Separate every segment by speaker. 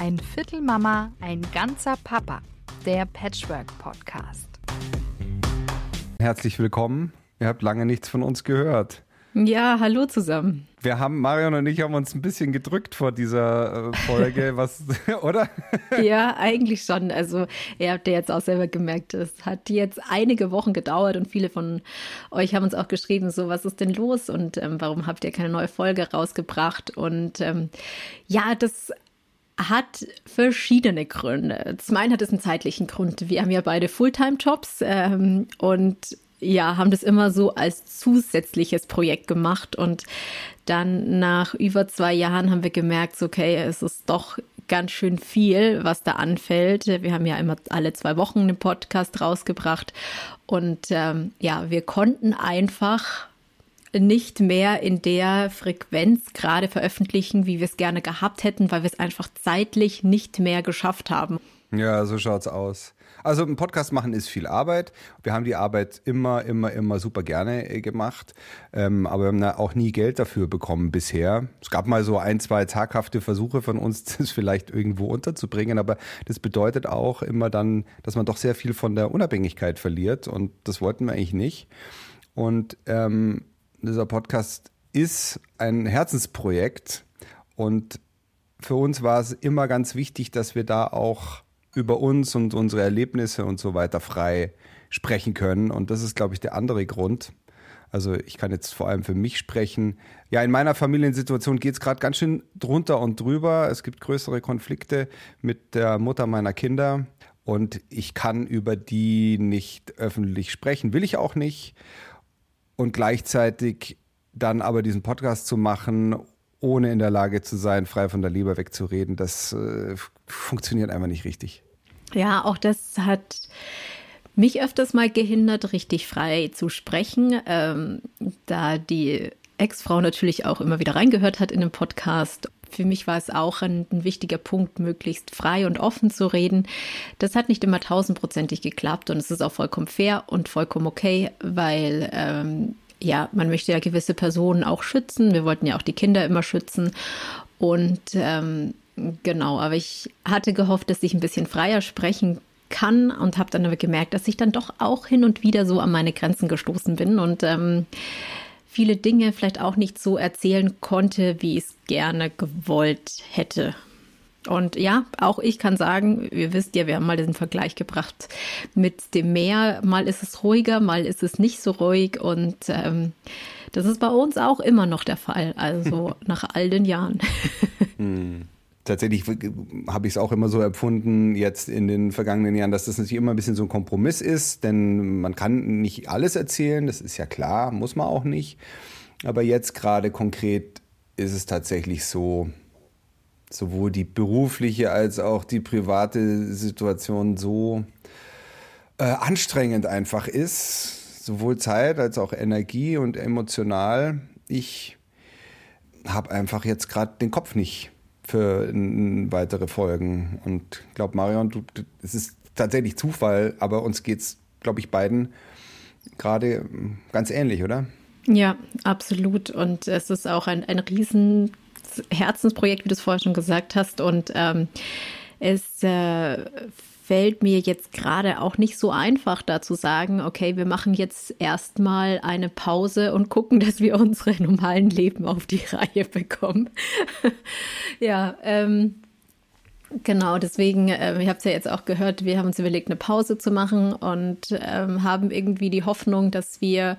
Speaker 1: Ein Viertel Mama, ein ganzer Papa. Der Patchwork Podcast.
Speaker 2: Herzlich willkommen. Ihr habt lange nichts von uns gehört.
Speaker 3: Ja, hallo zusammen.
Speaker 2: Wir haben, Marion und ich haben uns ein bisschen gedrückt vor dieser äh, Folge, was, oder?
Speaker 3: Ja, eigentlich schon. Also, ihr habt ja jetzt auch selber gemerkt, es hat jetzt einige Wochen gedauert und viele von euch haben uns auch geschrieben, so, was ist denn los und ähm, warum habt ihr keine neue Folge rausgebracht? Und ähm, ja, das hat verschiedene Gründe. Zum einen hat es einen zeitlichen Grund. Wir haben ja beide Fulltime-Jobs ähm, und ja, haben das immer so als zusätzliches Projekt gemacht und dann nach über zwei Jahren haben wir gemerkt, okay, es ist doch ganz schön viel, was da anfällt. Wir haben ja immer alle zwei Wochen einen Podcast rausgebracht und ähm, ja, wir konnten einfach nicht mehr in der Frequenz gerade veröffentlichen, wie wir es gerne gehabt hätten, weil wir es einfach zeitlich nicht mehr geschafft haben.
Speaker 2: Ja, so schaut's aus. Also ein Podcast machen ist viel Arbeit. Wir haben die Arbeit immer, immer, immer super gerne äh, gemacht, ähm, aber wir haben auch nie Geld dafür bekommen bisher. Es gab mal so ein, zwei taghafte Versuche von uns, das vielleicht irgendwo unterzubringen, aber das bedeutet auch immer dann, dass man doch sehr viel von der Unabhängigkeit verliert und das wollten wir eigentlich nicht. Und ähm, dieser Podcast ist ein Herzensprojekt und für uns war es immer ganz wichtig, dass wir da auch über uns und unsere Erlebnisse und so weiter frei sprechen können. Und das ist, glaube ich, der andere Grund. Also ich kann jetzt vor allem für mich sprechen. Ja, in meiner Familiensituation geht es gerade ganz schön drunter und drüber. Es gibt größere Konflikte mit der Mutter meiner Kinder. Und ich kann über die nicht öffentlich sprechen, will ich auch nicht. Und gleichzeitig dann aber diesen Podcast zu machen, ohne in der Lage zu sein, frei von der Leber wegzureden, das äh, funktioniert einfach nicht richtig.
Speaker 3: Ja, auch das hat mich öfters mal gehindert, richtig frei zu sprechen, ähm, da die Ex-Frau natürlich auch immer wieder reingehört hat in den Podcast. Für mich war es auch ein, ein, wichtiger Punkt, möglichst frei und offen zu reden. Das hat nicht immer tausendprozentig geklappt und es ist auch vollkommen fair und vollkommen okay, weil ähm, ja, man möchte ja gewisse Personen auch schützen. Wir wollten ja auch die Kinder immer schützen und ähm, Genau, aber ich hatte gehofft, dass ich ein bisschen freier sprechen kann und habe dann aber gemerkt, dass ich dann doch auch hin und wieder so an meine Grenzen gestoßen bin und ähm, viele Dinge vielleicht auch nicht so erzählen konnte, wie ich es gerne gewollt hätte. Und ja, auch ich kann sagen, ihr wisst ja, wir haben mal diesen Vergleich gebracht mit dem Meer. Mal ist es ruhiger, mal ist es nicht so ruhig. Und ähm, das ist bei uns auch immer noch der Fall, also nach all den Jahren.
Speaker 2: Tatsächlich habe ich es auch immer so empfunden, jetzt in den vergangenen Jahren, dass das natürlich immer ein bisschen so ein Kompromiss ist, denn man kann nicht alles erzählen, das ist ja klar, muss man auch nicht. Aber jetzt gerade konkret ist es tatsächlich so, sowohl die berufliche als auch die private Situation so äh, anstrengend einfach ist, sowohl Zeit als auch Energie und emotional. Ich habe einfach jetzt gerade den Kopf nicht für weitere Folgen. Und ich glaube, Marion, du, es ist tatsächlich Zufall, aber uns geht es, glaube ich, beiden gerade ganz ähnlich, oder?
Speaker 3: Ja, absolut. Und es ist auch ein, ein riesen Herzensprojekt, wie du es vorher schon gesagt hast. Und ähm, es äh, fällt mir jetzt gerade auch nicht so einfach, da zu sagen, okay, wir machen jetzt erstmal eine Pause und gucken, dass wir unsere normalen Leben auf die Reihe bekommen. ja, ähm, Genau, deswegen, äh, ihr habt es ja jetzt auch gehört, wir haben uns überlegt, eine Pause zu machen und ähm, haben irgendwie die Hoffnung, dass wir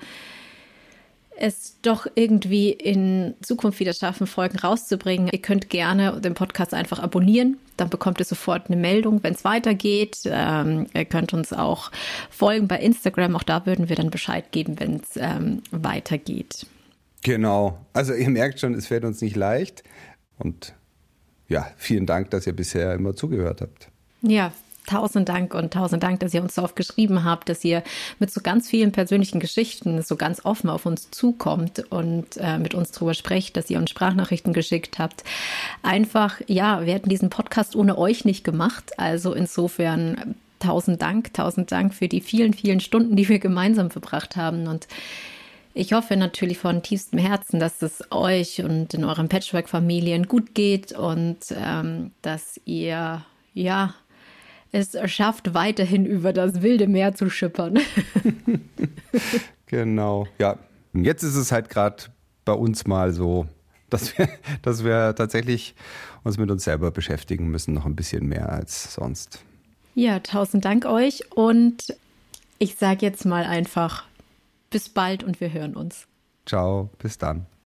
Speaker 3: es doch irgendwie in Zukunft wieder schaffen, Folgen rauszubringen. Ihr könnt gerne den Podcast einfach abonnieren. Dann bekommt ihr sofort eine Meldung, wenn es weitergeht. Ähm, ihr könnt uns auch folgen bei Instagram. Auch da würden wir dann Bescheid geben, wenn es ähm, weitergeht.
Speaker 2: Genau. Also ihr merkt schon, es fällt uns nicht leicht. Und ja, vielen Dank, dass ihr bisher immer zugehört habt.
Speaker 3: Ja, tausend Dank und tausend Dank, dass ihr uns so oft geschrieben habt, dass ihr mit so ganz vielen persönlichen Geschichten so ganz offen auf uns zukommt und äh, mit uns drüber sprecht, dass ihr uns Sprachnachrichten geschickt habt. Einfach, ja, wir hätten diesen Podcast ohne euch nicht gemacht. Also insofern tausend Dank, tausend Dank für die vielen, vielen Stunden, die wir gemeinsam verbracht haben und Ich hoffe natürlich von tiefstem Herzen, dass es euch und in euren Patchwork-Familien gut geht und ähm, dass ihr ja es schafft, weiterhin über das wilde Meer zu schippern.
Speaker 2: genau, ja. Und jetzt ist es halt gerade bei uns mal so, dass wir, dass wir tatsächlich uns mit uns selber beschäftigen müssen, noch ein bisschen mehr als sonst.
Speaker 3: Ja, tausend Dank euch und ich sage jetzt mal einfach bis bald und wir hören uns.
Speaker 2: Ciao, bis dann.